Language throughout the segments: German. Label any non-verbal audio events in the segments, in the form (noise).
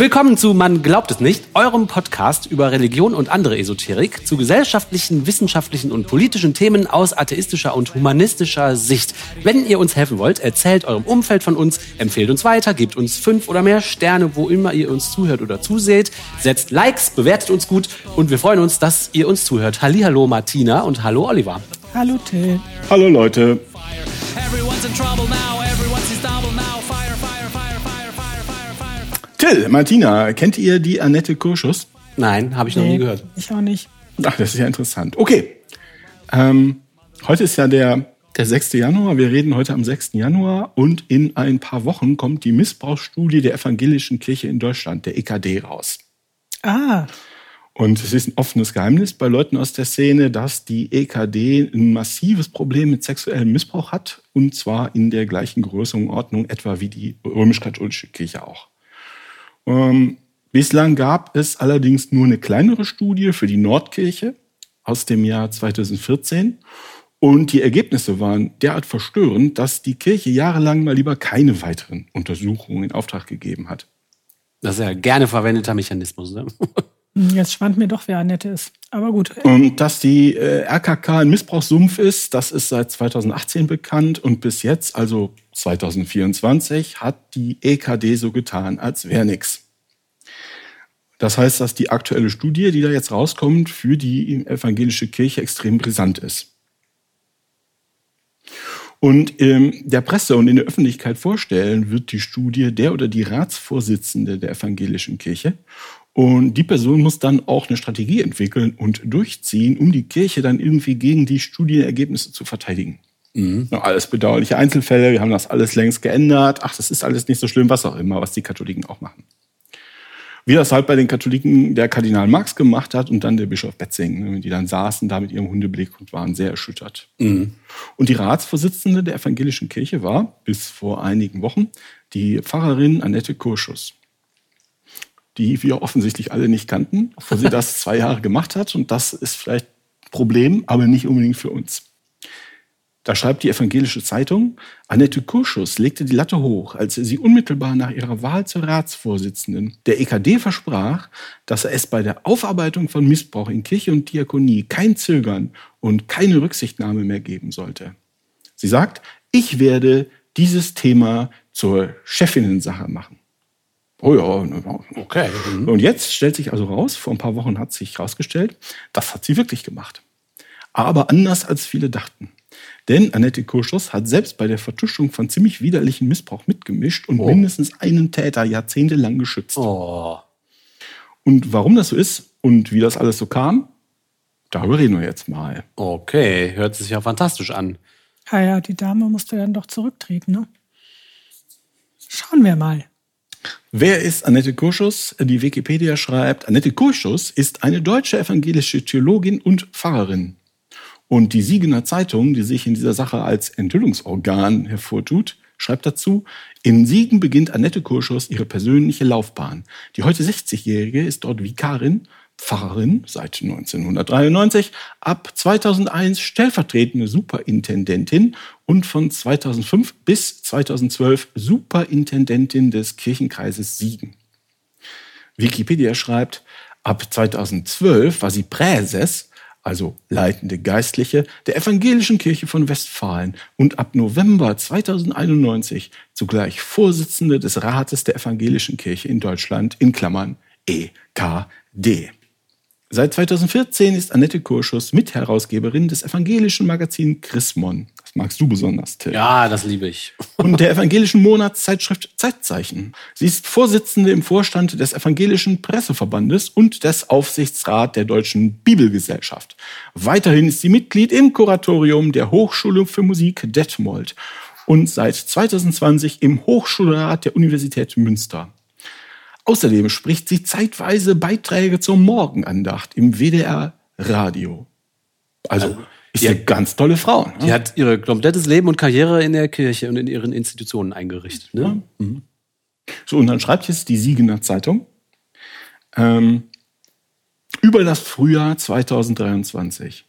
Willkommen zu Man glaubt es nicht, eurem Podcast über Religion und andere Esoterik zu gesellschaftlichen, wissenschaftlichen und politischen Themen aus atheistischer und humanistischer Sicht. Wenn ihr uns helfen wollt, erzählt eurem Umfeld von uns, empfehlt uns weiter, gebt uns fünf oder mehr Sterne, wo immer ihr uns zuhört oder zuseht, setzt Likes, bewertet uns gut und wir freuen uns, dass ihr uns zuhört. Hallihallo Martina und hallo Oliver. Hallo Till. Hallo Leute. Till, Martina, kennt ihr die Annette Kurschus? Nein, habe ich noch nie gehört. Ich auch nicht. Ach, das ist ja interessant. Okay. Ähm, heute ist ja der, der 6. Januar. Wir reden heute am 6. Januar und in ein paar Wochen kommt die Missbrauchsstudie der Evangelischen Kirche in Deutschland, der EKD, raus. Ah. Und es ist ein offenes Geheimnis bei Leuten aus der Szene, dass die EKD ein massives Problem mit sexuellem Missbrauch hat. Und zwar in der gleichen Größenordnung etwa wie die römisch-katholische Kirche auch. Ähm, bislang gab es allerdings nur eine kleinere Studie für die Nordkirche aus dem Jahr 2014. Und die Ergebnisse waren derart verstörend, dass die Kirche jahrelang mal lieber keine weiteren Untersuchungen in Auftrag gegeben hat. Das ist ja gerne verwendeter Mechanismus. Ne? (laughs) Hm, jetzt schwand mir doch, wer Annette ist. Aber gut. Und dass die äh, RKK ein Missbrauchssumpf ist, das ist seit 2018 bekannt. Und bis jetzt, also 2024, hat die EKD so getan, als wäre nichts. Das heißt, dass die aktuelle Studie, die da jetzt rauskommt, für die evangelische Kirche extrem brisant ist. Und ähm, der Presse und in der Öffentlichkeit vorstellen wird die Studie der oder die Ratsvorsitzende der evangelischen Kirche. Und die Person muss dann auch eine Strategie entwickeln und durchziehen, um die Kirche dann irgendwie gegen die Studienergebnisse zu verteidigen. Mhm. Alles bedauerliche Einzelfälle, wir haben das alles längst geändert. Ach, das ist alles nicht so schlimm, was auch immer, was die Katholiken auch machen. Wie das halt bei den Katholiken der Kardinal Marx gemacht hat und dann der Bischof Betzing, ne, die dann saßen da mit ihrem Hundeblick und waren sehr erschüttert. Mhm. Und die Ratsvorsitzende der evangelischen Kirche war bis vor einigen Wochen die Pfarrerin Annette Kurschus, die wir offensichtlich alle nicht kannten, obwohl sie das (laughs) zwei Jahre gemacht hat. Und das ist vielleicht ein Problem, aber nicht unbedingt für uns. Da schreibt die evangelische Zeitung, Annette Kurschus legte die Latte hoch, als sie unmittelbar nach ihrer Wahl zur Ratsvorsitzenden der EKD versprach, dass es bei der Aufarbeitung von Missbrauch in Kirche und Diakonie kein Zögern und keine Rücksichtnahme mehr geben sollte. Sie sagt, ich werde dieses Thema zur Chefinnensache machen. Oh ja, okay. Mhm. Und jetzt stellt sich also raus, vor ein paar Wochen hat sich herausgestellt, das hat sie wirklich gemacht. Aber anders als viele dachten. Denn Annette Kurschus hat selbst bei der Vertuschung von ziemlich widerlichen Missbrauch mitgemischt und oh. mindestens einen Täter jahrzehntelang geschützt. Oh. Und warum das so ist und wie das alles so kam, darüber reden wir jetzt mal. Okay, hört sich ja fantastisch an. Ja, ja, die Dame musste dann doch zurücktreten, ne? Schauen wir mal. Wer ist Annette Kurschus? Die Wikipedia schreibt, Annette Kurschus ist eine deutsche evangelische Theologin und Pfarrerin. Und die Siegener Zeitung, die sich in dieser Sache als Enthüllungsorgan hervortut, schreibt dazu, in Siegen beginnt Annette Kurschus ihre persönliche Laufbahn. Die heute 60-Jährige ist dort Vikarin, Pfarrerin seit 1993, ab 2001 stellvertretende Superintendentin und von 2005 bis 2012 Superintendentin des Kirchenkreises Siegen. Wikipedia schreibt, ab 2012 war sie Präses also leitende Geistliche der Evangelischen Kirche von Westfalen und ab November 2091 zugleich Vorsitzende des Rates der Evangelischen Kirche in Deutschland in Klammern EKD. Seit 2014 ist Annette Kurschus Mitherausgeberin des evangelischen Magazins Chrismon. Das magst du besonders, Till. Ja, das liebe ich. (laughs) Und der evangelischen Monatszeitschrift Zeitzeichen. Sie ist Vorsitzende im Vorstand des Evangelischen Presseverbandes und des Aufsichtsrats der Deutschen Bibelgesellschaft. Weiterhin ist sie Mitglied im Kuratorium der Hochschule für Musik Detmold und seit 2020 im Hochschulrat der Universität Münster. Außerdem spricht sie zeitweise Beiträge zur Morgenandacht im WDR Radio. Also, also ist eine ganz tolle Frau. Ne? Die hat ihr komplettes Leben und Karriere in der Kirche und in ihren Institutionen eingerichtet. Ne? Ja. Mhm. So, und dann schreibt jetzt die Siegener Zeitung ähm, über das Frühjahr 2023.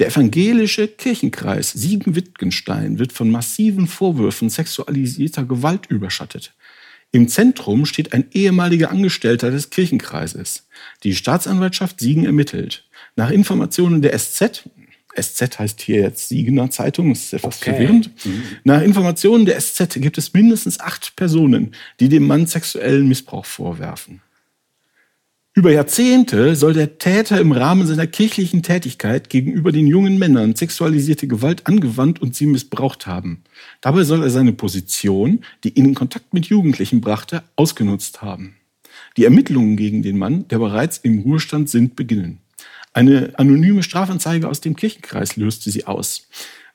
Der evangelische Kirchenkreis Siegen-Wittgenstein wird von massiven Vorwürfen sexualisierter Gewalt überschattet. Im Zentrum steht ein ehemaliger Angestellter des Kirchenkreises. Die Staatsanwaltschaft Siegen ermittelt. Nach Informationen der SZ, SZ heißt hier jetzt Siegener Zeitung, das ist etwas okay. verwirrend. Mhm. Nach Informationen der SZ gibt es mindestens acht Personen, die dem Mann sexuellen Missbrauch vorwerfen. Über Jahrzehnte soll der Täter im Rahmen seiner kirchlichen Tätigkeit gegenüber den jungen Männern sexualisierte Gewalt angewandt und sie missbraucht haben. Dabei soll er seine Position, die ihn in Kontakt mit Jugendlichen brachte, ausgenutzt haben. Die Ermittlungen gegen den Mann, der bereits im Ruhestand sind, beginnen. Eine anonyme Strafanzeige aus dem Kirchenkreis löste sie aus.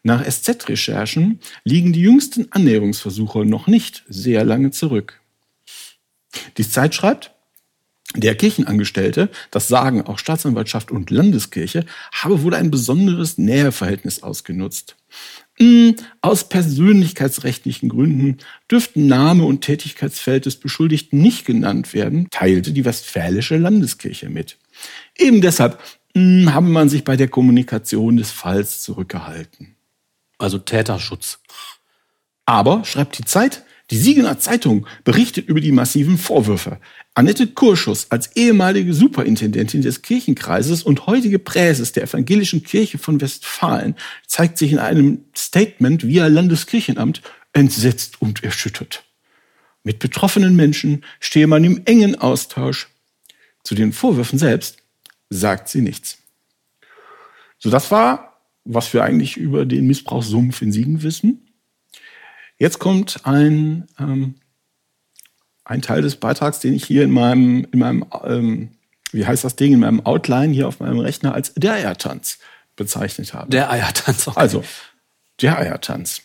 Nach SZ-Recherchen liegen die jüngsten Annäherungsversuche noch nicht sehr lange zurück. Die Zeit schreibt, der Kirchenangestellte, das sagen auch Staatsanwaltschaft und Landeskirche, habe wohl ein besonderes Näheverhältnis ausgenutzt. Hm, aus persönlichkeitsrechtlichen Gründen dürften Name und Tätigkeitsfeld des Beschuldigten nicht genannt werden, teilte die Westfälische Landeskirche mit. Eben deshalb hm, haben man sich bei der Kommunikation des Falls zurückgehalten. Also Täterschutz. Aber, schreibt die Zeit, die Siegener Zeitung berichtet über die massiven Vorwürfe. Annette Kurschus als ehemalige Superintendentin des Kirchenkreises und heutige Präses der Evangelischen Kirche von Westfalen zeigt sich in einem Statement via Landeskirchenamt entsetzt und erschüttert. Mit betroffenen Menschen stehe man im engen Austausch. Zu den Vorwürfen selbst sagt sie nichts. So, das war, was wir eigentlich über den Missbrauchssumpf in Siegen wissen. Jetzt kommt ein, ähm, ein Teil des Beitrags, den ich hier in meinem, in meinem ähm, wie heißt das Ding, in meinem Outline hier auf meinem Rechner als der Eiertanz bezeichnet habe. Der Eiertanz, okay. Also, der Eiertanz.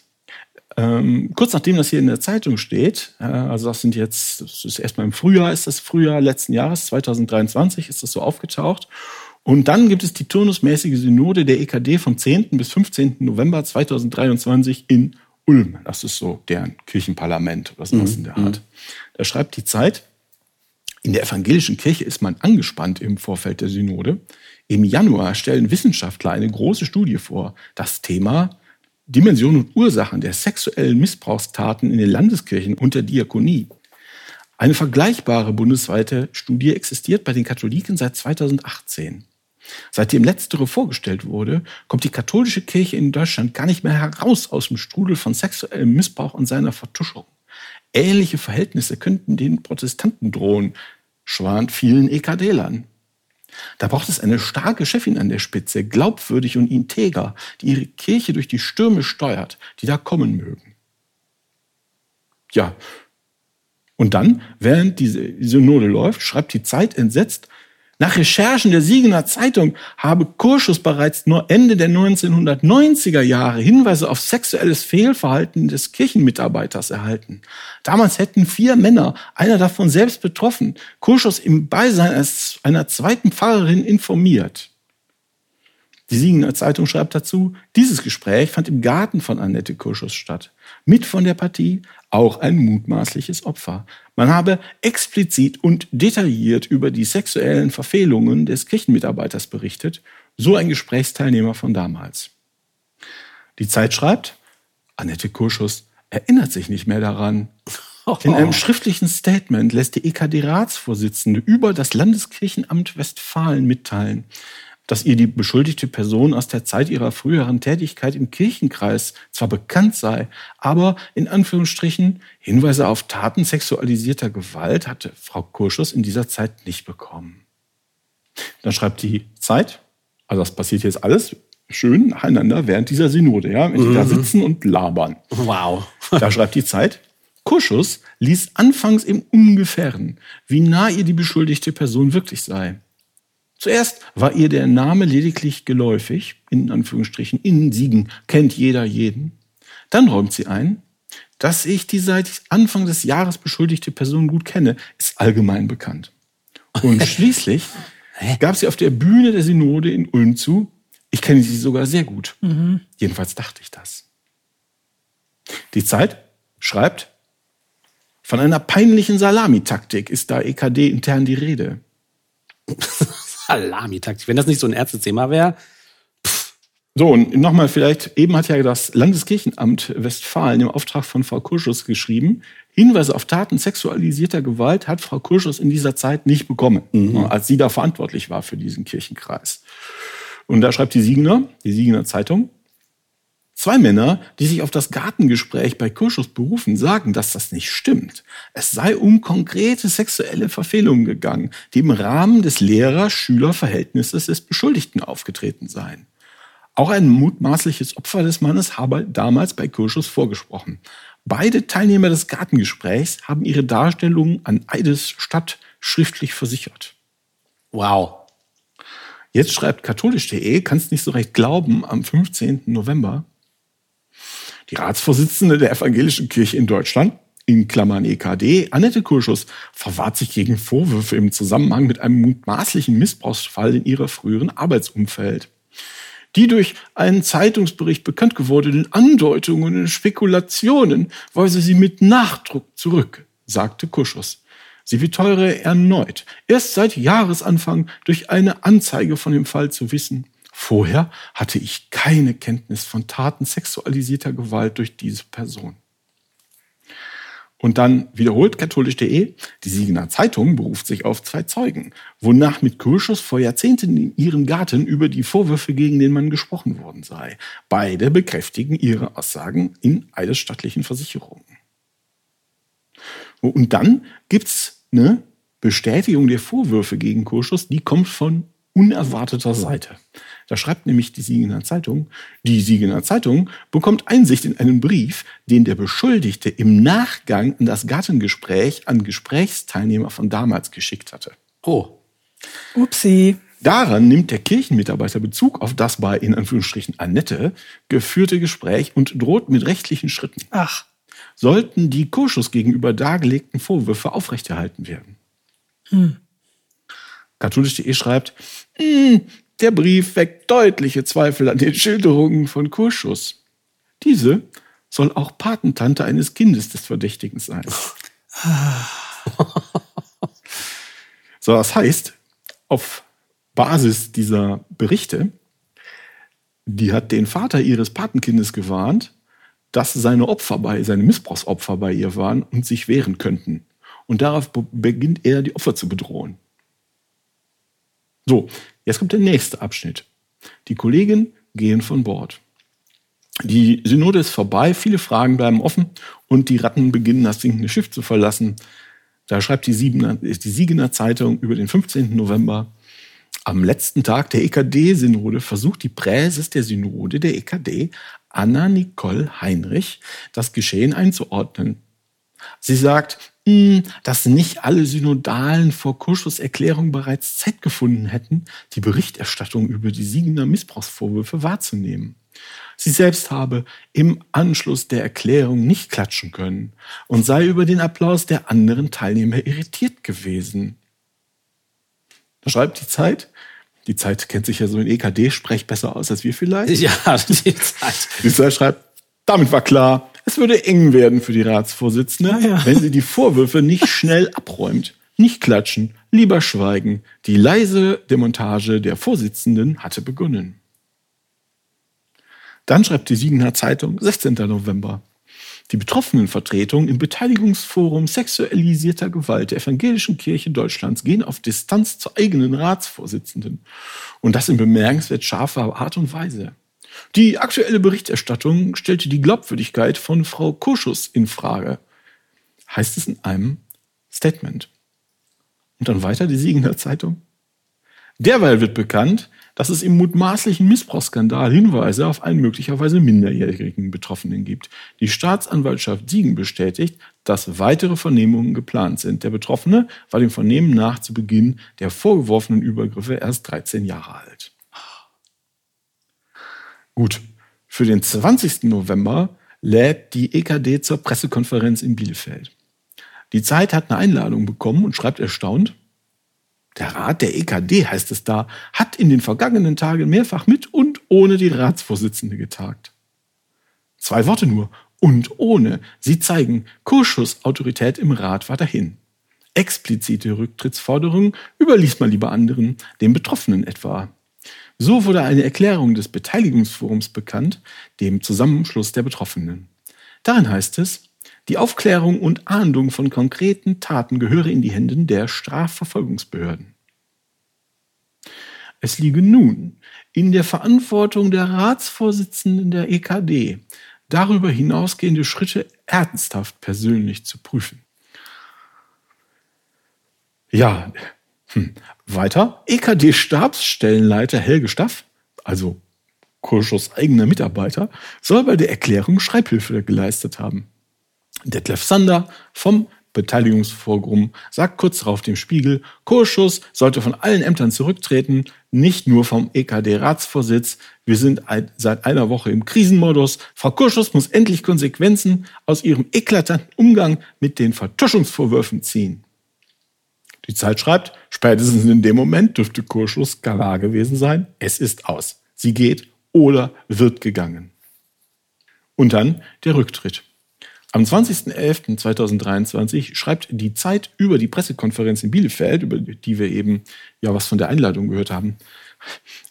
Ähm, kurz nachdem das hier in der Zeitung steht, äh, also das sind jetzt, das ist erstmal im Frühjahr, ist das Frühjahr letzten Jahres, 2023 ist das so aufgetaucht. Und dann gibt es die turnusmäßige Synode der EKD vom 10. bis 15. November 2023 in Ulm. Das ist so deren Kirchenparlament oder sowas mhm. in der Art. Da schreibt die Zeit, in der evangelischen Kirche ist man angespannt im Vorfeld der Synode. Im Januar stellen Wissenschaftler eine große Studie vor. Das Thema Dimension und Ursachen der sexuellen Missbrauchstaten in den Landeskirchen und der Diakonie. Eine vergleichbare bundesweite Studie existiert bei den Katholiken seit 2018. Seitdem letztere vorgestellt wurde, kommt die katholische Kirche in Deutschland gar nicht mehr heraus aus dem Strudel von sexuellem Missbrauch und seiner Vertuschung. Ähnliche Verhältnisse könnten den Protestanten drohen, schwant vielen EKD-Lern. Da braucht es eine starke Chefin an der Spitze, glaubwürdig und integer, die ihre Kirche durch die Stürme steuert, die da kommen mögen. Ja, und dann, während diese Synode läuft, schreibt die Zeit entsetzt, nach Recherchen der Siegener Zeitung habe Kurschus bereits nur Ende der 1990er Jahre Hinweise auf sexuelles Fehlverhalten des Kirchenmitarbeiters erhalten. Damals hätten vier Männer, einer davon selbst betroffen, Kurschus im Beisein einer zweiten Pfarrerin informiert. Die Siegener Zeitung schreibt dazu, dieses Gespräch fand im Garten von Annette Kurschus statt. Mit von der Partie auch ein mutmaßliches Opfer. Man habe explizit und detailliert über die sexuellen Verfehlungen des Kirchenmitarbeiters berichtet, so ein Gesprächsteilnehmer von damals. Die Zeit schreibt, Annette Kurschus erinnert sich nicht mehr daran. In einem (laughs) schriftlichen Statement lässt die EKD-Ratsvorsitzende über das Landeskirchenamt Westfalen mitteilen, dass ihr die beschuldigte Person aus der Zeit ihrer früheren Tätigkeit im Kirchenkreis zwar bekannt sei, aber in Anführungsstrichen Hinweise auf Taten sexualisierter Gewalt hatte Frau Kurschus in dieser Zeit nicht bekommen. Dann schreibt die Zeit, also das passiert jetzt alles schön nacheinander während dieser Synode, ja, wenn die mhm. da sitzen und labern. Wow. (laughs) da schreibt die Zeit, Kurschus ließ anfangs im Ungefähren, wie nah ihr die beschuldigte Person wirklich sei. Zuerst war ihr der Name lediglich geläufig, in Anführungsstrichen, in Siegen kennt jeder jeden. Dann räumt sie ein, dass ich die seit Anfang des Jahres beschuldigte Person gut kenne, ist allgemein bekannt. Und schließlich gab sie auf der Bühne der Synode in Ulm zu, ich kenne sie sogar sehr gut. Mhm. Jedenfalls dachte ich das. Die Zeit schreibt, von einer peinlichen Salamitaktik ist da EKD intern die Rede. (laughs) Salamitaktik. Wenn das nicht so ein Ärztezimmer wäre. So, und nochmal vielleicht, eben hat ja das Landeskirchenamt Westfalen im Auftrag von Frau Kurschus geschrieben, Hinweise auf Taten sexualisierter Gewalt hat Frau Kurschus in dieser Zeit nicht bekommen, mhm. als sie da verantwortlich war für diesen Kirchenkreis. Und da schreibt die Siegener, die Siegener Zeitung, Zwei Männer, die sich auf das Gartengespräch bei Kurschus berufen, sagen, dass das nicht stimmt. Es sei um konkrete sexuelle Verfehlungen gegangen, die im Rahmen des Lehrer-Schüler-Verhältnisses des Beschuldigten aufgetreten seien. Auch ein mutmaßliches Opfer des Mannes habe damals bei Kurschus vorgesprochen. Beide Teilnehmer des Gartengesprächs haben ihre Darstellungen an Eides Stadt schriftlich versichert. Wow. Jetzt schreibt katholisch.de, kannst nicht so recht glauben, am 15. November, die Ratsvorsitzende der Evangelischen Kirche in Deutschland, in Klammern EKD, Annette Kurschus, verwahrt sich gegen Vorwürfe im Zusammenhang mit einem mutmaßlichen Missbrauchsfall in ihrer früheren Arbeitsumfeld. Die durch einen Zeitungsbericht bekannt gewordenen Andeutungen und Spekulationen weise sie mit Nachdruck zurück, sagte Kurschus. Sie beteuere erneut, erst seit Jahresanfang durch eine Anzeige von dem Fall zu wissen. Vorher hatte ich keine Kenntnis von Taten sexualisierter Gewalt durch diese Person. Und dann wiederholt katholisch.de, die Siegener Zeitung beruft sich auf zwei Zeugen, wonach mit Kurschus vor Jahrzehnten in ihrem Garten über die Vorwürfe gegen den Mann gesprochen worden sei. Beide bekräftigen ihre Aussagen in eidesstattlichen Versicherungen. Und dann gibt's eine Bestätigung der Vorwürfe gegen Kurschus, die kommt von unerwarteter Seite. Da schreibt nämlich die Siegener Zeitung, die Siegener Zeitung bekommt Einsicht in einen Brief, den der Beschuldigte im Nachgang an das Gattengespräch an Gesprächsteilnehmer von damals geschickt hatte. Oh. Upsi. Daran nimmt der Kirchenmitarbeiter Bezug auf das bei, in Anführungsstrichen, Annette geführte Gespräch und droht mit rechtlichen Schritten. Ach. Sollten die Kurschus gegenüber dargelegten Vorwürfe aufrechterhalten werden. Hm. Katholisch.de schreibt, der Brief weckt deutliche Zweifel an den Schilderungen von Kurschus. Diese soll auch Patentante eines Kindes des Verdächtigen sein. (laughs) so, das heißt, auf Basis dieser Berichte, die hat den Vater ihres Patenkindes gewarnt, dass seine Opfer bei, seine Missbrauchsopfer bei ihr waren und sich wehren könnten. Und darauf beginnt er, die Opfer zu bedrohen. So, Jetzt kommt der nächste Abschnitt. Die Kollegen gehen von Bord. Die Synode ist vorbei, viele Fragen bleiben offen und die Ratten beginnen das sinkende Schiff zu verlassen. Da schreibt die, Siebener, die Siegener Zeitung über den 15. November. Am letzten Tag der EKD-Synode versucht die Präses der Synode der EKD, Anna Nicole Heinrich, das Geschehen einzuordnen. Sie sagt, dass nicht alle Synodalen vor Kurschus Erklärung bereits Zeit gefunden hätten, die Berichterstattung über die Siegener Missbrauchsvorwürfe wahrzunehmen. Sie selbst habe im Anschluss der Erklärung nicht klatschen können und sei über den Applaus der anderen Teilnehmer irritiert gewesen. Da schreibt die Zeit, die Zeit kennt sich ja so in EKD-Sprech besser aus als wir vielleicht. Ja, die Zeit. Die Zeit schreibt, damit war klar, es würde eng werden für die Ratsvorsitzende, ja. wenn sie die Vorwürfe nicht schnell abräumt. Nicht klatschen, lieber schweigen. Die leise Demontage der Vorsitzenden hatte begonnen. Dann schreibt die Siegener Zeitung, 16. November. Die Betroffenenvertretung im Beteiligungsforum sexualisierter Gewalt der Evangelischen Kirche Deutschlands gehen auf Distanz zur eigenen Ratsvorsitzenden. Und das in bemerkenswert scharfer Art und Weise. Die aktuelle Berichterstattung stellte die Glaubwürdigkeit von Frau Kurschus in Frage, heißt es in einem Statement. Und dann weiter die Siegener Zeitung. Derweil wird bekannt, dass es im mutmaßlichen Missbrauchsskandal Hinweise auf einen möglicherweise minderjährigen Betroffenen gibt. Die Staatsanwaltschaft Siegen bestätigt, dass weitere Vernehmungen geplant sind. Der Betroffene war dem Vernehmen nach zu Beginn der vorgeworfenen Übergriffe erst 13 Jahre alt. Gut, für den 20. November lädt die EKD zur Pressekonferenz in Bielefeld. Die Zeit hat eine Einladung bekommen und schreibt erstaunt, der Rat der EKD, heißt es da, hat in den vergangenen Tagen mehrfach mit und ohne die Ratsvorsitzende getagt. Zwei Worte nur. Und ohne. Sie zeigen, Kurschussautorität im Rat war dahin. Explizite Rücktrittsforderungen überließ man lieber anderen, den Betroffenen etwa. So wurde eine Erklärung des Beteiligungsforums bekannt, dem Zusammenschluss der Betroffenen. Darin heißt es, die Aufklärung und Ahndung von konkreten Taten gehöre in die Hände der Strafverfolgungsbehörden. Es liege nun in der Verantwortung der Ratsvorsitzenden der EKD, darüber hinausgehende Schritte ernsthaft persönlich zu prüfen. Ja, hm. weiter. EKD-Stabsstellenleiter Helge Staff, also Kurschus eigener Mitarbeiter, soll bei der Erklärung Schreibhilfe geleistet haben. Detlef Sander vom Beteiligungsforum sagt kurz darauf dem Spiegel, Kurschus sollte von allen Ämtern zurücktreten, nicht nur vom EKD-Ratsvorsitz. Wir sind seit einer Woche im Krisenmodus. Frau Kurschus muss endlich Konsequenzen aus ihrem eklatanten Umgang mit den Vertuschungsvorwürfen ziehen. Die Zeit schreibt, spätestens in dem Moment dürfte Kurschus klar gewesen sein, es ist aus. Sie geht oder wird gegangen. Und dann der Rücktritt. Am 20.11.2023 schreibt die Zeit über die Pressekonferenz in Bielefeld, über die wir eben ja was von der Einladung gehört haben.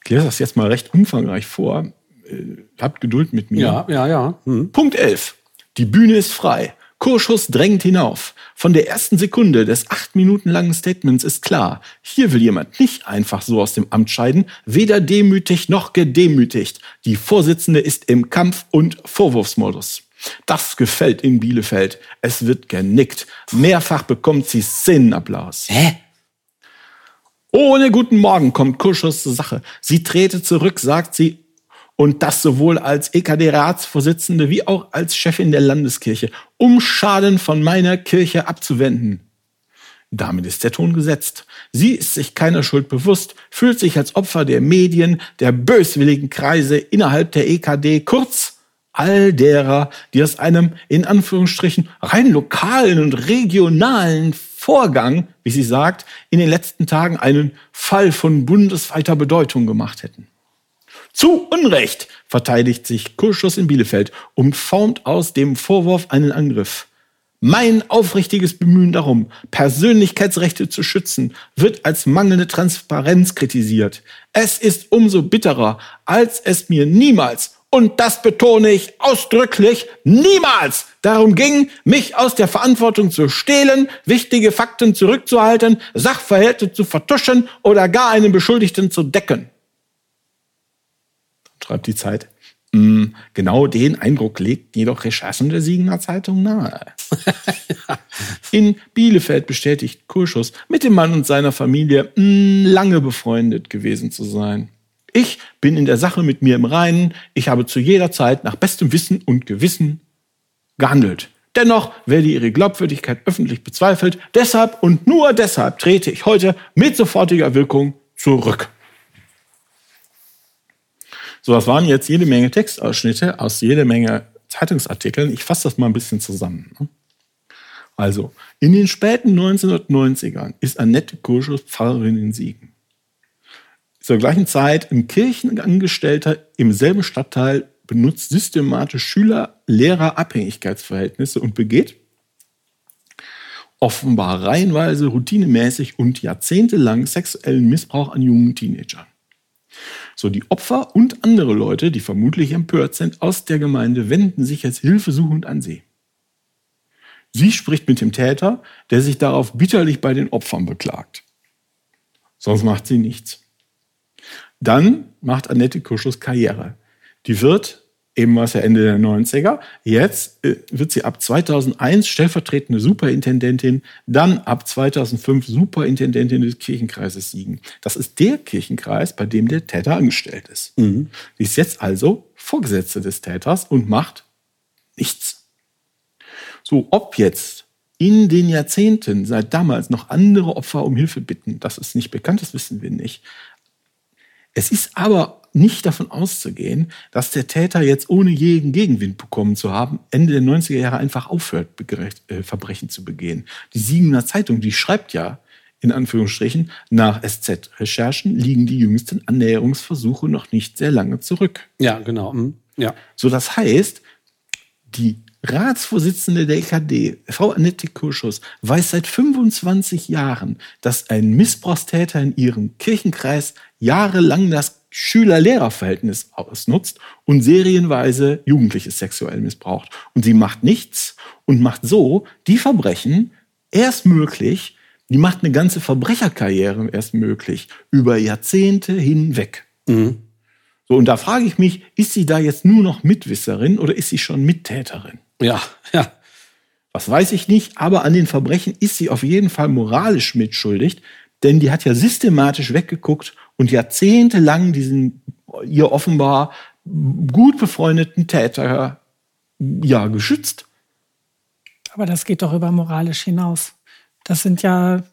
Ich lese das jetzt mal recht umfangreich vor. Äh, habt Geduld mit mir. Ja, ja, ja. Hm. Punkt 11. Die Bühne ist frei. Kurschus drängt hinauf. Von der ersten Sekunde des acht Minuten langen Statements ist klar, hier will jemand nicht einfach so aus dem Amt scheiden, weder demütig noch gedemütigt. Die Vorsitzende ist im Kampf- und Vorwurfsmodus. Das gefällt in Bielefeld. Es wird genickt. Mehrfach bekommt sie Szenenapplaus. Hä? Ohne guten Morgen kommt Kurschus zur Sache. Sie trete zurück, sagt sie, und das sowohl als EKD-Ratsvorsitzende wie auch als Chefin der Landeskirche, um Schaden von meiner Kirche abzuwenden. Damit ist der Ton gesetzt. Sie ist sich keiner Schuld bewusst, fühlt sich als Opfer der Medien, der böswilligen Kreise innerhalb der EKD, kurz all derer, die aus einem in Anführungsstrichen rein lokalen und regionalen Vorgang, wie sie sagt, in den letzten Tagen einen Fall von bundesweiter Bedeutung gemacht hätten. Zu Unrecht verteidigt sich Kurschus in Bielefeld und formt aus dem Vorwurf einen Angriff. Mein aufrichtiges Bemühen darum, Persönlichkeitsrechte zu schützen, wird als mangelnde Transparenz kritisiert. Es ist umso bitterer, als es mir niemals und das betone ich ausdrücklich, niemals darum ging, mich aus der Verantwortung zu stehlen, wichtige Fakten zurückzuhalten, Sachverhalte zu vertuschen oder gar einen Beschuldigten zu decken. Schreibt die Zeit. Mm, genau den Eindruck legt jedoch Recherchen der Siegener Zeitung nahe. (laughs) In Bielefeld bestätigt Kurschus, mit dem Mann und seiner Familie mm, lange befreundet gewesen zu sein. Ich bin in der Sache mit mir im Reinen. Ich habe zu jeder Zeit nach bestem Wissen und Gewissen gehandelt. Dennoch werde ihre Glaubwürdigkeit öffentlich bezweifelt. Deshalb und nur deshalb trete ich heute mit sofortiger Wirkung zurück. So, das waren jetzt jede Menge Textausschnitte aus jede Menge Zeitungsartikeln. Ich fasse das mal ein bisschen zusammen. Ne? Also, in den späten 1990ern ist Annette Kurschus Pfarrerin in Siegen zur gleichen Zeit ein Kirchenangestellter im selben Stadtteil benutzt systematisch Schüler-Lehrer-Abhängigkeitsverhältnisse und begeht offenbar reihenweise, routinemäßig und jahrzehntelang sexuellen Missbrauch an jungen Teenagern. So die Opfer und andere Leute, die vermutlich empört sind, aus der Gemeinde wenden sich jetzt hilfesuchend an sie. Sie spricht mit dem Täter, der sich darauf bitterlich bei den Opfern beklagt. Sonst macht sie nichts. Dann macht Annette Kuschus Karriere. Die wird, eben war es ja Ende der 90er, jetzt äh, wird sie ab 2001 stellvertretende Superintendentin, dann ab 2005 Superintendentin des Kirchenkreises Siegen. Das ist der Kirchenkreis, bei dem der Täter angestellt ist. Mhm. Sie ist jetzt also Vorgesetzte des Täters und macht nichts. So, ob jetzt in den Jahrzehnten seit damals noch andere Opfer um Hilfe bitten, das ist nicht bekannt, das wissen wir nicht. Es ist aber nicht davon auszugehen, dass der Täter jetzt ohne jeden Gegenwind bekommen zu haben, Ende der 90er Jahre einfach aufhört, äh, Verbrechen zu begehen. Die Siegener Zeitung, die schreibt ja, in Anführungsstrichen, nach SZ-Recherchen liegen die jüngsten Annäherungsversuche noch nicht sehr lange zurück. Ja, genau. Mhm. Ja. So, das heißt, die Ratsvorsitzende der EKD, Frau Annette Kurschus, weiß seit 25 Jahren, dass ein Missbrauchstäter in ihrem Kirchenkreis jahrelang das Schüler-Lehrer-Verhältnis ausnutzt und serienweise Jugendliche sexuell missbraucht. Und sie macht nichts und macht so die Verbrechen erst möglich, die macht eine ganze Verbrecherkarriere erst möglich, über Jahrzehnte hinweg. Mhm. So, und da frage ich mich, ist sie da jetzt nur noch Mitwisserin oder ist sie schon Mittäterin? Ja, ja. Was weiß ich nicht, aber an den Verbrechen ist sie auf jeden Fall moralisch mitschuldig, denn die hat ja systematisch weggeguckt und jahrzehntelang diesen ihr offenbar gut befreundeten Täter ja geschützt. Aber das geht doch über moralisch hinaus. Das sind ja,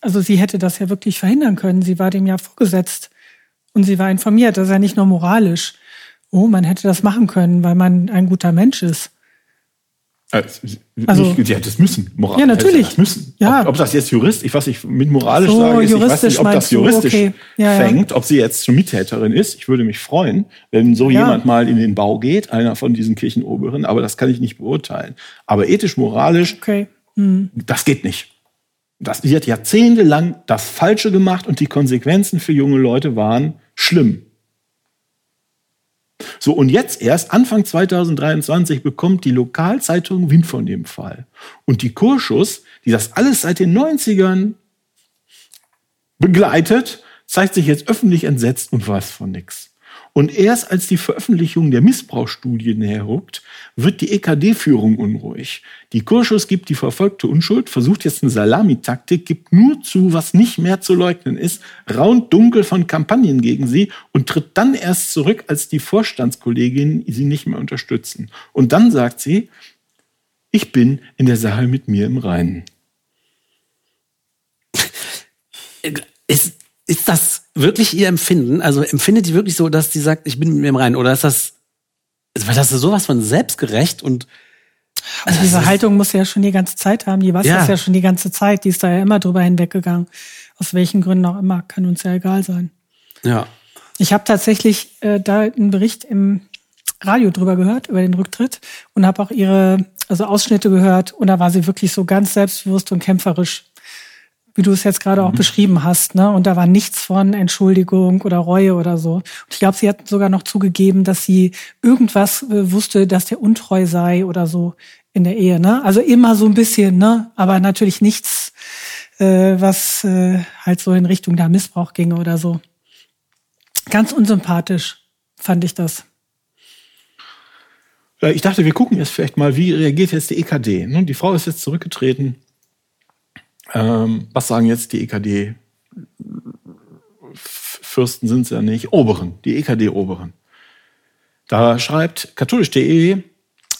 also sie hätte das ja wirklich verhindern können. Sie war dem ja vorgesetzt und sie war informiert. Das ist ja nicht nur moralisch. Oh, man hätte das machen können, weil man ein guter Mensch ist. Also, nicht, sie hätte es müssen. Moral, ja, natürlich. Müssen. Ja. Ob, ob, das jetzt Jurist, ich weiß nicht, mit moralisch so, sage, ist, ich weiß nicht, ob das juristisch okay. ja, fängt, ob sie jetzt schon Mittäterin ist. Ich würde mich freuen, wenn so ja. jemand mal in den Bau geht, einer von diesen Kirchenoberen, aber das kann ich nicht beurteilen. Aber ethisch, moralisch, okay. mhm. das geht nicht. Das, sie hat jahrzehntelang das Falsche gemacht und die Konsequenzen für junge Leute waren schlimm. So, und jetzt erst, Anfang 2023, bekommt die Lokalzeitung Wind von dem Fall. Und die Kurschus, die das alles seit den 90ern begleitet, zeigt sich jetzt öffentlich entsetzt und weiß von nichts. Und erst als die Veröffentlichung der Missbrauchsstudien herrückt, wird die EKD-Führung unruhig. Die Kurschus gibt die verfolgte Unschuld, versucht jetzt eine Salamitaktik, gibt nur zu, was nicht mehr zu leugnen ist, raunt dunkel von Kampagnen gegen sie und tritt dann erst zurück, als die Vorstandskolleginnen sie nicht mehr unterstützen. Und dann sagt sie, ich bin in der Sache mit mir im Reinen. Ist, ist das wirklich ihr Empfinden? Also empfindet die wirklich so, dass die sagt, ich bin mit mir im Reinen? Oder ist das, weil das ist sowas von selbstgerecht und also diese Haltung muss sie ja schon die ganze Zeit haben. Die weiß ja. das ja schon die ganze Zeit. Die ist da ja immer drüber hinweggegangen. Aus welchen Gründen auch immer, kann uns ja egal sein. Ja. Ich habe tatsächlich äh, da einen Bericht im Radio drüber gehört, über den Rücktritt und habe auch ihre also Ausschnitte gehört und da war sie wirklich so ganz selbstbewusst und kämpferisch wie du es jetzt gerade auch mhm. beschrieben hast, ne? Und da war nichts von Entschuldigung oder Reue oder so. Und ich glaube, sie hat sogar noch zugegeben, dass sie irgendwas äh, wusste, dass der untreu sei oder so in der Ehe, ne? Also immer so ein bisschen, ne? Aber natürlich nichts, äh, was äh, halt so in Richtung der Missbrauch ginge oder so. Ganz unsympathisch fand ich das. Ich dachte, wir gucken jetzt vielleicht mal, wie reagiert jetzt die EKD. Ne? Die Frau ist jetzt zurückgetreten ähm, was sagen jetzt die EKD? Fürsten sind es ja nicht, Oberen, die EKD-Oberen. Da schreibt katholisch.de,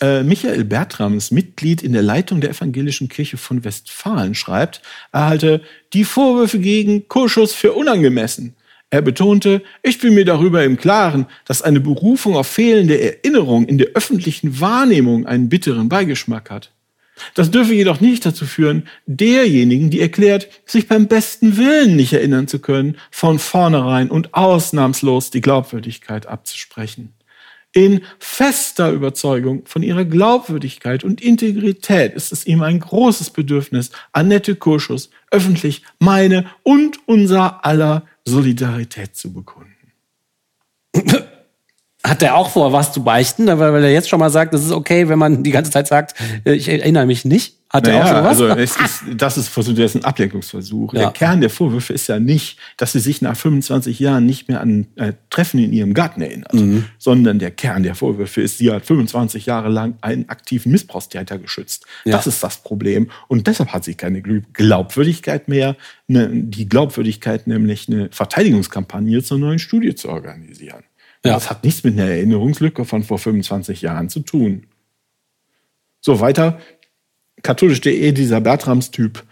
äh, Michael Bertrams, Mitglied in der Leitung der Evangelischen Kirche von Westfalen, schreibt, er halte die Vorwürfe gegen Kurschus für unangemessen. Er betonte, ich bin mir darüber im Klaren, dass eine Berufung auf fehlende Erinnerung in der öffentlichen Wahrnehmung einen bitteren Beigeschmack hat. Das dürfe jedoch nicht dazu führen, derjenigen, die erklärt, sich beim besten Willen nicht erinnern zu können, von vornherein und ausnahmslos die Glaubwürdigkeit abzusprechen. In fester Überzeugung von ihrer Glaubwürdigkeit und Integrität ist es ihm ein großes Bedürfnis, Annette Kurschus öffentlich meine und unser aller Solidarität zu bekunden. Hat er auch vor, was zu beichten, weil er jetzt schon mal sagt, es ist okay, wenn man die ganze Zeit sagt, äh, ich erinnere mich nicht. Hat naja, er auch sowas? Also es ist, das ist, das ist ein Ablenkungsversuch. Ja. Der Kern der Vorwürfe ist ja nicht, dass sie sich nach 25 Jahren nicht mehr an äh, Treffen in ihrem Garten erinnert, mhm. sondern der Kern der Vorwürfe ist, sie hat 25 Jahre lang einen aktiven Missbrauchstäter geschützt. Ja. Das ist das Problem. Und deshalb hat sie keine Glaubwürdigkeit mehr, ne, die Glaubwürdigkeit nämlich eine Verteidigungskampagne zur neuen Studie zu organisieren. Ja. Das hat nichts mit einer Erinnerungslücke von vor 25 Jahren zu tun. So weiter. Katholisch.de, dieser Bertrams-Typ.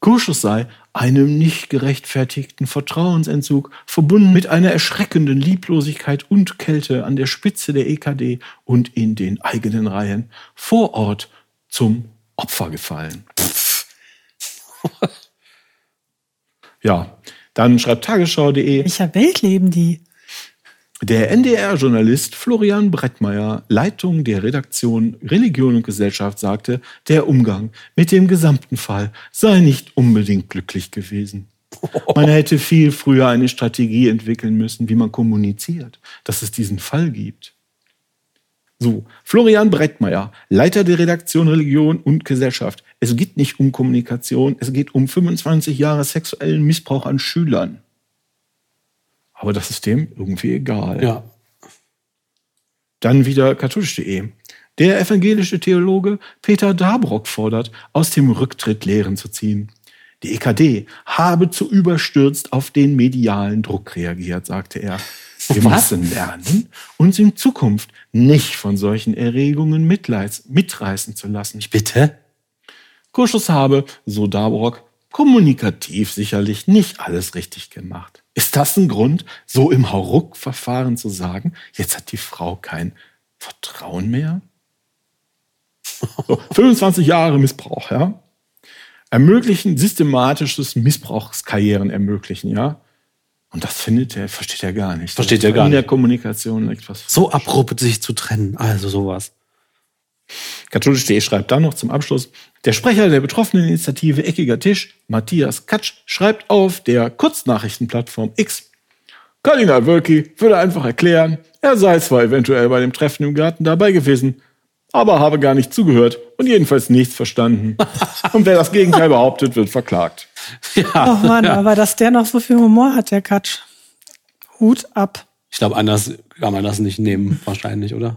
Kurschus sei einem nicht gerechtfertigten Vertrauensentzug, verbunden mit einer erschreckenden Lieblosigkeit und Kälte an der Spitze der EKD und in den eigenen Reihen vor Ort zum Opfer gefallen. (laughs) ja, dann schreibt tagesschau.de. Welcher Welt leben die? Der NDR-Journalist Florian Brettmeier, Leitung der Redaktion Religion und Gesellschaft, sagte, der Umgang mit dem gesamten Fall sei nicht unbedingt glücklich gewesen. Man hätte viel früher eine Strategie entwickeln müssen, wie man kommuniziert, dass es diesen Fall gibt. So, Florian Brettmeier, Leiter der Redaktion Religion und Gesellschaft. Es geht nicht um Kommunikation, es geht um 25 Jahre sexuellen Missbrauch an Schülern. Aber das ist dem irgendwie egal. Ja. Dann wieder katholisch.de. Der evangelische Theologe Peter Dabrock fordert, aus dem Rücktritt Lehren zu ziehen. Die EKD habe zu überstürzt auf den medialen Druck reagiert, sagte er. Wir Was? müssen lernen, uns in Zukunft nicht von solchen Erregungen mitreißen zu lassen. Bitte? Kurschus habe, so Dabrock, kommunikativ sicherlich nicht alles richtig gemacht. Ist das ein Grund, so im Hauruck-Verfahren zu sagen, jetzt hat die Frau kein Vertrauen mehr? (laughs) So, 25 Jahre Missbrauch, ja? Ermöglichen, systematisches Missbrauchskarrieren ermöglichen, ja? Und das findet er, versteht er gar nicht. Versteht er gar In der nicht. Kommunikation liegt was. So abrupt sich zu trennen. Also sowas. Katholisch.de schreibt dann noch zum Abschluss, der Sprecher der betroffenen Initiative Eckiger Tisch, Matthias Katsch, schreibt auf der Kurznachrichtenplattform X, Kardinal Wölki würde einfach erklären, er sei zwar eventuell bei dem Treffen im Garten dabei gewesen, aber habe gar nicht zugehört und jedenfalls nichts verstanden. (laughs) und wer das Gegenteil behauptet, wird verklagt. Ja. Ach Mann, aber dass der noch so viel Humor hat, der Katsch. Hut ab. Ich glaube, anders kann man das nicht nehmen, wahrscheinlich, oder?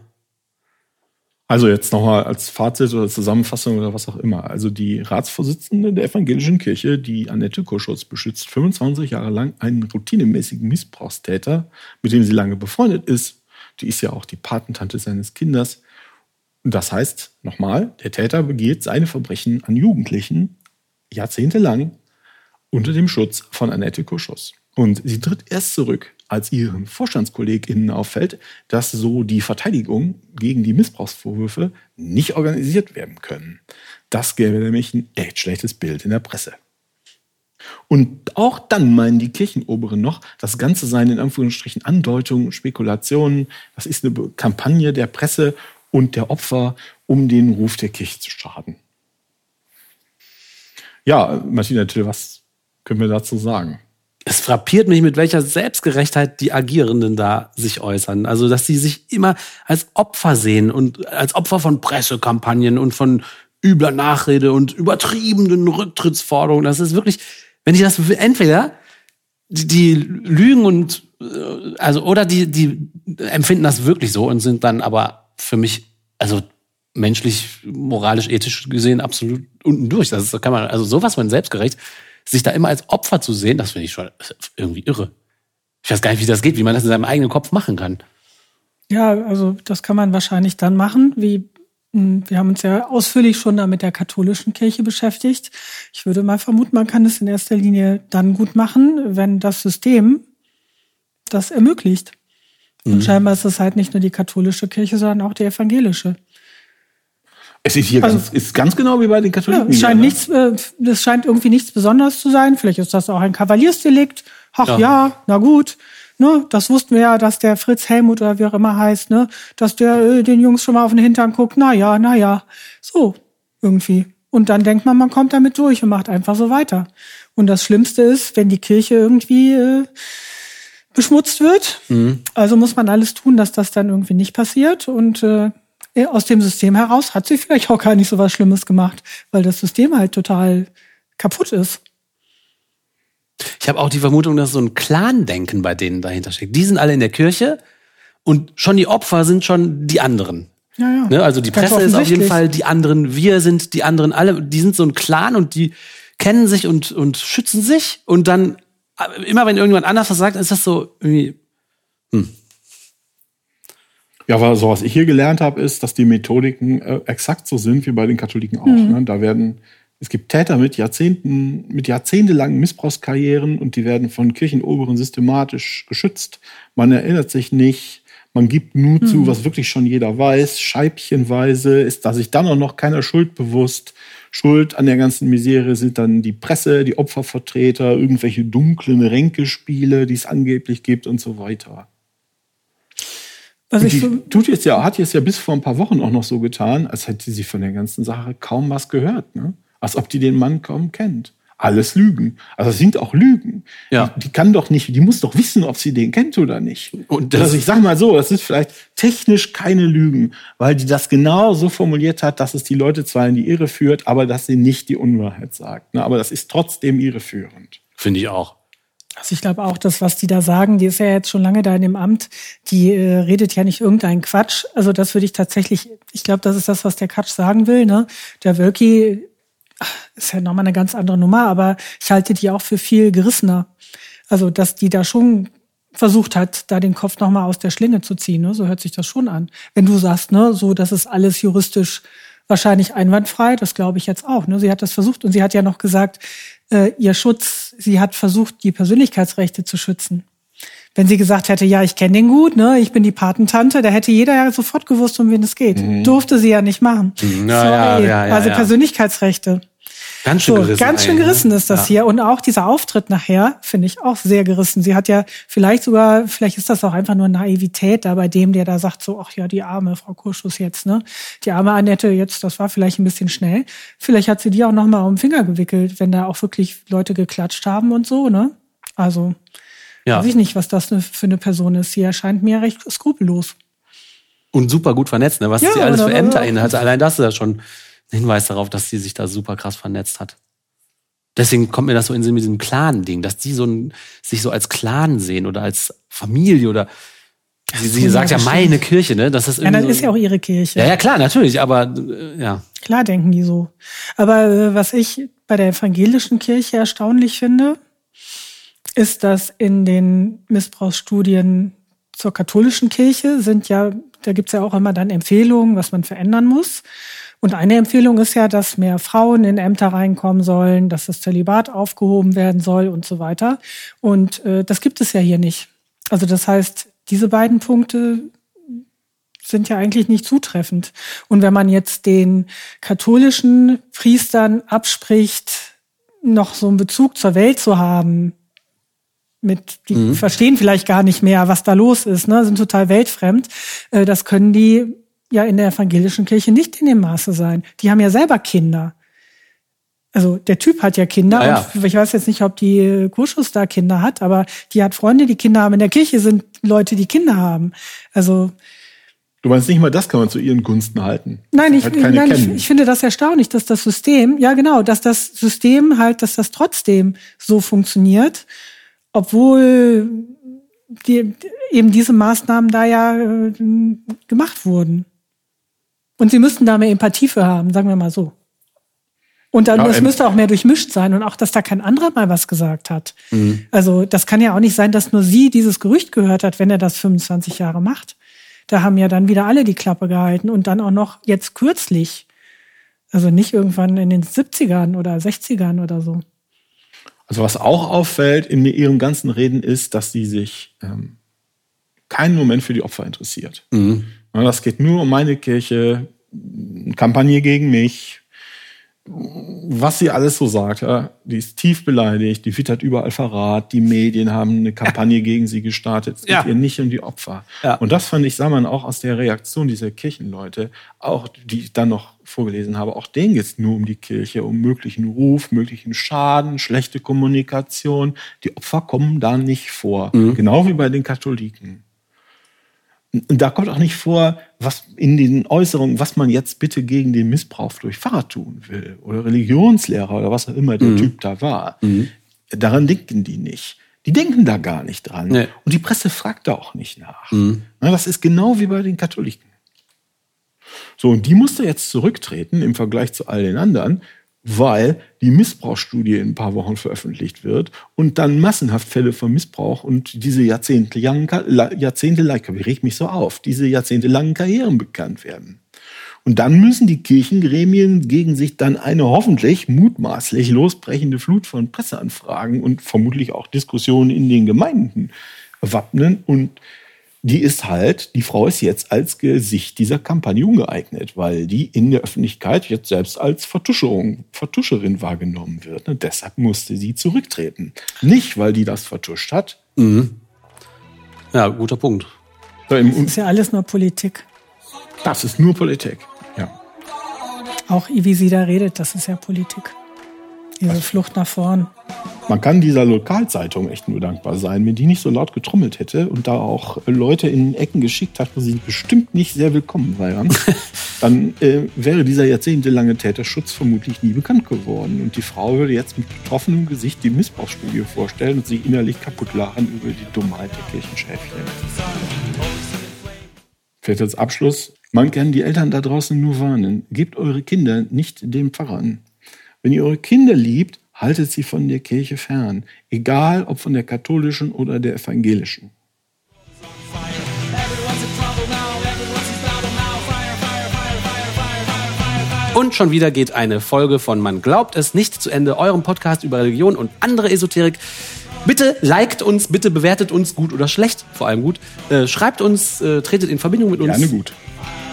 Also jetzt nochmal als Fazit oder Zusammenfassung oder was auch immer. Also die Ratsvorsitzende der evangelischen Kirche, die Annette Kurschutz, beschützt 25 Jahre lang einen routinemäßigen Missbrauchstäter, mit dem sie lange befreundet ist. Die ist ja auch die Patentante seines Kindes. Das heißt, nochmal, der Täter begeht seine Verbrechen an Jugendlichen jahrzehntelang unter dem Schutz von Annette Kurschus. Und sie tritt erst zurück, als ihren VorstandskollegInnen auffällt, dass so die Verteidigung gegen die Missbrauchsvorwürfe nicht organisiert werden können. Das gäbe nämlich ein echt schlechtes Bild in der Presse. Und auch dann meinen die Kirchenoberen noch, das Ganze seien in Anführungsstrichen Andeutungen, Spekulationen, das ist eine Kampagne der Presse und der Opfer, um den Ruf der Kirche zu schaden. Ja, Martina Till, was können wir dazu sagen? Es frappiert mich, mit welcher Selbstgerechtheit die Agierenden da sich äußern. Also, dass sie sich immer als Opfer sehen und als Opfer von Pressekampagnen und von übler Nachrede und übertriebenen Rücktrittsforderungen. Das ist wirklich, wenn ich das entweder die, die lügen und äh, also oder die die empfinden das wirklich so und sind dann aber für mich also menschlich, moralisch, ethisch gesehen absolut unten durch. Das ist, kann man also sowas von selbstgerecht sich da immer als Opfer zu sehen, das finde ich schon irgendwie irre. Ich weiß gar nicht, wie das geht, wie man das in seinem eigenen Kopf machen kann. Ja, also das kann man wahrscheinlich dann machen, wie mh, wir haben uns ja ausführlich schon da mit der katholischen Kirche beschäftigt. Ich würde mal vermuten, man kann es in erster Linie dann gut machen, wenn das System das ermöglicht. Und scheinbar ist es halt nicht nur die katholische Kirche, sondern auch die evangelische. Es ist hier Also- ganz, ist ganz genau wie bei den Ja, Katholiken. es scheint nichts, äh, das scheint irgendwie nichts Besonderes zu sein. Vielleicht ist das auch ein Kavaliersdelikt. Ach Ja. ja, na gut. Ne, das wussten wir ja, dass der Fritz Helmut oder wie auch immer heißt, ne, dass der äh, den Jungs schon mal auf den Hintern guckt. Na ja, na ja, so irgendwie. Und dann denkt man, man kommt damit durch und macht einfach so weiter. Und das Schlimmste ist, wenn die Kirche irgendwie äh, beschmutzt wird. Also muss man alles tun, dass das dann irgendwie nicht passiert. Und äh, aus dem System heraus hat sie vielleicht auch gar nicht so was Schlimmes gemacht, weil das System halt total kaputt ist. Ich habe auch die Vermutung, dass so ein Clan-Denken bei denen dahinter steckt. Die sind alle in der Kirche und schon die Opfer sind schon die anderen. Ja, ja. Ne? Also die Ganz Presse ist auf jeden. Fall die anderen, wir sind die anderen, alle, die sind so ein Clan und die kennen sich und, und schützen sich und dann äh, immer wenn irgendjemand anders was sagt, ist das so irgendwie, Ja, aber so was ich hier gelernt habe, ist, dass die Methodiken äh, exakt so sind wie bei den Katholiken auch. Ne? Da werden, es gibt Täter mit Jahrzehnten, mit jahrzehntelangen Missbrauchskarrieren und die werden von Kirchenoberen systematisch geschützt. Man erinnert sich nicht, man gibt nur zu, was wirklich schon jeder weiß, scheibchenweise, ist da sich dann auch noch keiner Schuld bewusst. Schuld an der ganzen Misere sind dann die Presse, die Opfervertreter, irgendwelche dunklen Ränkespiele, die es angeblich gibt und so weiter. Was ich so tut jetzt ja, hat jetzt ja bis vor ein paar Wochen auch noch so getan, als hätte sie von der ganzen Sache kaum was gehört. Ne? Als ob die den Mann kaum kennt. Alles Lügen. Also es sind auch Lügen. Ja. Die, die, kann doch nicht, die muss doch wissen, ob sie den kennt oder nicht. Und das also ich sag mal so, das ist vielleicht technisch keine Lügen, weil die das genau so formuliert hat, dass es die Leute zwar in die Irre führt, aber dass sie nicht die Unwahrheit sagt. Ne? Aber das ist trotzdem irreführend. Finde ich auch. Also ich glaube auch, das, was die da sagen, die ist ja jetzt schon lange da in dem Amt, die äh, redet ja nicht irgendeinen Quatsch. Also das würde ich tatsächlich, ich glaube, das ist das, was der Quatsch sagen will. Ne? Der Wölki ist ja nochmal eine ganz andere Nummer, aber ich halte die auch für viel gerissener. Also, dass die da schon versucht hat, da den Kopf nochmal aus der Schlinge zu ziehen. Ne? So hört sich das schon an. Wenn du sagst, ne, so, das ist alles juristisch wahrscheinlich einwandfrei, das glaube ich jetzt auch. Ne? Sie hat das versucht und sie hat ja noch gesagt, äh, ihr Schutz, sie hat versucht, die Persönlichkeitsrechte zu schützen. Wenn sie gesagt hätte, ja, ich kenne den gut, ne, ich bin die Patentante, da hätte jeder ja sofort gewusst, um wen es geht. Mhm. Durfte sie ja nicht machen. Mhm. Ja, Sorry. Ja, ja, also Persönlichkeitsrechte. Ganz schön so, gerissen. Ganz schön gerissen ist das ja. hier. Und auch dieser Auftritt nachher finde ich auch sehr gerissen. Sie hat ja vielleicht sogar, vielleicht ist das auch einfach nur Naivität da bei dem, der da sagt so, ach ja, die arme Frau Kurschus jetzt, ne? Die arme Annette jetzt, das war vielleicht ein bisschen schnell. Vielleicht hat sie die auch noch mal um den Finger gewickelt, wenn da auch wirklich Leute geklatscht haben und so, ne? Also, ja. weiß ich nicht, was das für eine Person ist. Sie erscheint mir recht skrupellos. Und super gut vernetzt, ne? Was ja, sie alles für Ämter inne hat. Allein das ist ja schon Hinweis darauf, dass sie sich da super krass vernetzt hat. Deswegen kommt mir das so in Sinn mit diesem Clan-Ding, dass die so ein, sich so als Clan sehen oder als Familie oder sie, sie sagt ja meine Kirche, ne? Das ist ja, das so, ist ja auch ihre Kirche. Ja, ja, klar, natürlich, aber äh, ja. Klar denken die so. Aber äh, was ich bei der evangelischen Kirche erstaunlich finde, ist, dass in den Missbrauchsstudien zur katholischen Kirche sind ja, da gibt's ja auch immer dann Empfehlungen, was man verändern muss. Und eine Empfehlung ist ja, dass mehr Frauen in Ämter reinkommen sollen, dass das Zölibat aufgehoben werden soll und so weiter. Und äh, das gibt es ja hier nicht. Also das heißt, diese beiden Punkte sind ja eigentlich nicht zutreffend. Und wenn man jetzt den katholischen Priestern abspricht, noch so einen Bezug zur Welt zu haben, mit, die mhm. verstehen vielleicht gar nicht mehr, was da los ist, ne, sind total weltfremd. Äh, das können die ja in der evangelischen Kirche nicht in dem Maße sein. Die haben ja selber Kinder. Also der Typ hat ja Kinder. Ja, ja. ich weiß jetzt nicht, ob die Kurschus da Kinder hat, aber die hat Freunde, die Kinder haben. In der Kirche sind Leute, die Kinder haben. Also Du meinst nicht mal, das kann man zu ihren Gunsten halten. Nein, ich, halt nein ich, ich, finde das erstaunlich, dass das System, ja genau, dass das System halt, dass das trotzdem so funktioniert, obwohl die, eben diese Maßnahmen da ja äh, gemacht wurden. Und sie müssten da mehr Empathie für haben, sagen wir mal so. Und dann, ja, es müsste auch mehr durchmischt sein und auch, dass da kein anderer mal was gesagt hat. Mhm. Also, das kann ja auch nicht sein, dass nur sie dieses Gerücht gehört hat, wenn er das 25 Jahre macht. Da haben ja dann wieder alle die Klappe gehalten und dann auch noch jetzt kürzlich. Also nicht irgendwann in den 70ern oder 60ern oder so. Also was auch auffällt in ihren ganzen Reden ist, dass sie sich ähm, keinen Moment für die Opfer interessiert. Mhm. Das geht nur um meine Kirche, Kampagne gegen mich, was sie alles so sagt. Ja, die ist tief beleidigt, die wittert überall Verrat, die Medien haben eine Kampagne ja. gegen sie gestartet. Es geht ja. ihr nicht um die Opfer. Und das fand ich, sah man auch aus der Reaktion dieser Kirchenleute, auch die ich dann noch vorgelesen habe, auch denen geht es nur um die Kirche, um möglichen Ruf, möglichen Schaden, schlechte Kommunikation. Die Opfer kommen da nicht vor. Mhm. Genau wie bei den Katholiken. Und da kommt auch nicht vor, was in den Äußerungen, was man jetzt bitte gegen den Missbrauch durch Pfarrer tun will oder Religionslehrer oder was auch immer der mhm. Typ da war. Mhm. Daran denken die nicht. Die denken da gar nicht dran. Nee. Und die Presse fragt da auch nicht nach. Mhm. Das ist genau wie bei den Katholiken. So, und die musste jetzt zurücktreten im Vergleich zu all den anderen, weil die Missbrauchsstudie in ein paar Wochen veröffentlicht wird und dann massenhaft Fälle von Missbrauch und diese jahrzehntelangen, jahrzehntelang, ich reg mich so auf, diese jahrzehntelangen Karrieren bekannt werden. Und dann müssen die Kirchengremien gegen sich dann eine hoffentlich mutmaßlich losbrechende Flut von Presseanfragen und vermutlich auch Diskussionen in den Gemeinden wappnen und die ist halt, die Frau ist jetzt als Gesicht dieser Kampagne ungeeignet, weil die in der Öffentlichkeit jetzt selbst als Vertuscherung, Vertuscherin wahrgenommen wird. Und deshalb musste sie zurücktreten. Nicht, weil die das vertuscht hat. Mhm. Ja, guter Punkt. Das ist ja alles nur Politik. Das ist nur Politik, ja. Auch wie sie da redet, das ist ja Politik. Diese Was? Flucht nach vorn. Man kann dieser Lokalzeitung echt nur dankbar sein. Wenn die nicht so laut getrommelt hätte und da auch Leute in Ecken geschickt hat, wo sie bestimmt nicht sehr willkommen wären, (laughs) dann äh, wäre dieser jahrzehntelange Täterschutz vermutlich nie bekannt geworden. Und die Frau würde jetzt mit betroffenem Gesicht die Missbrauchsstudie vorstellen und sich innerlich kaputt lachen über die Dummheit der Kirchenschäfchen. Vielleicht als Abschluss, man kann die Eltern da draußen nur warnen. Gebt eure Kinder nicht dem Pfarrern. Wenn ihr eure Kinder liebt, haltet sie von der Kirche fern, egal ob von der katholischen oder der evangelischen. Und schon wieder geht eine Folge von Man glaubt es nicht zu Ende, eurem Podcast über Religion und andere Esoterik. Bitte liked uns, bitte bewertet uns gut oder schlecht, vor allem gut. Äh, schreibt uns, äh, tretet in Verbindung mit uns. Gerne gut.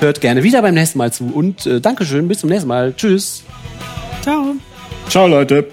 Hört gerne wieder beim nächsten Mal zu und äh, Dankeschön, bis zum nächsten Mal. Tschüss. Ciao. Ciao, Leute.